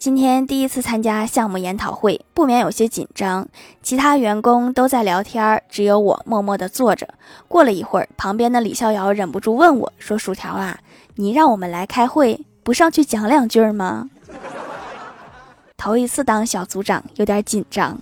今天第一次参加项目研讨会，不免有些紧张。其他员工都在聊天，只有我默默地坐着。过了一会儿，旁边的李逍遥忍不住问我说：「薯条啊，你让我们来开会，不上去讲两句吗？」头一次当小组长，有点紧张。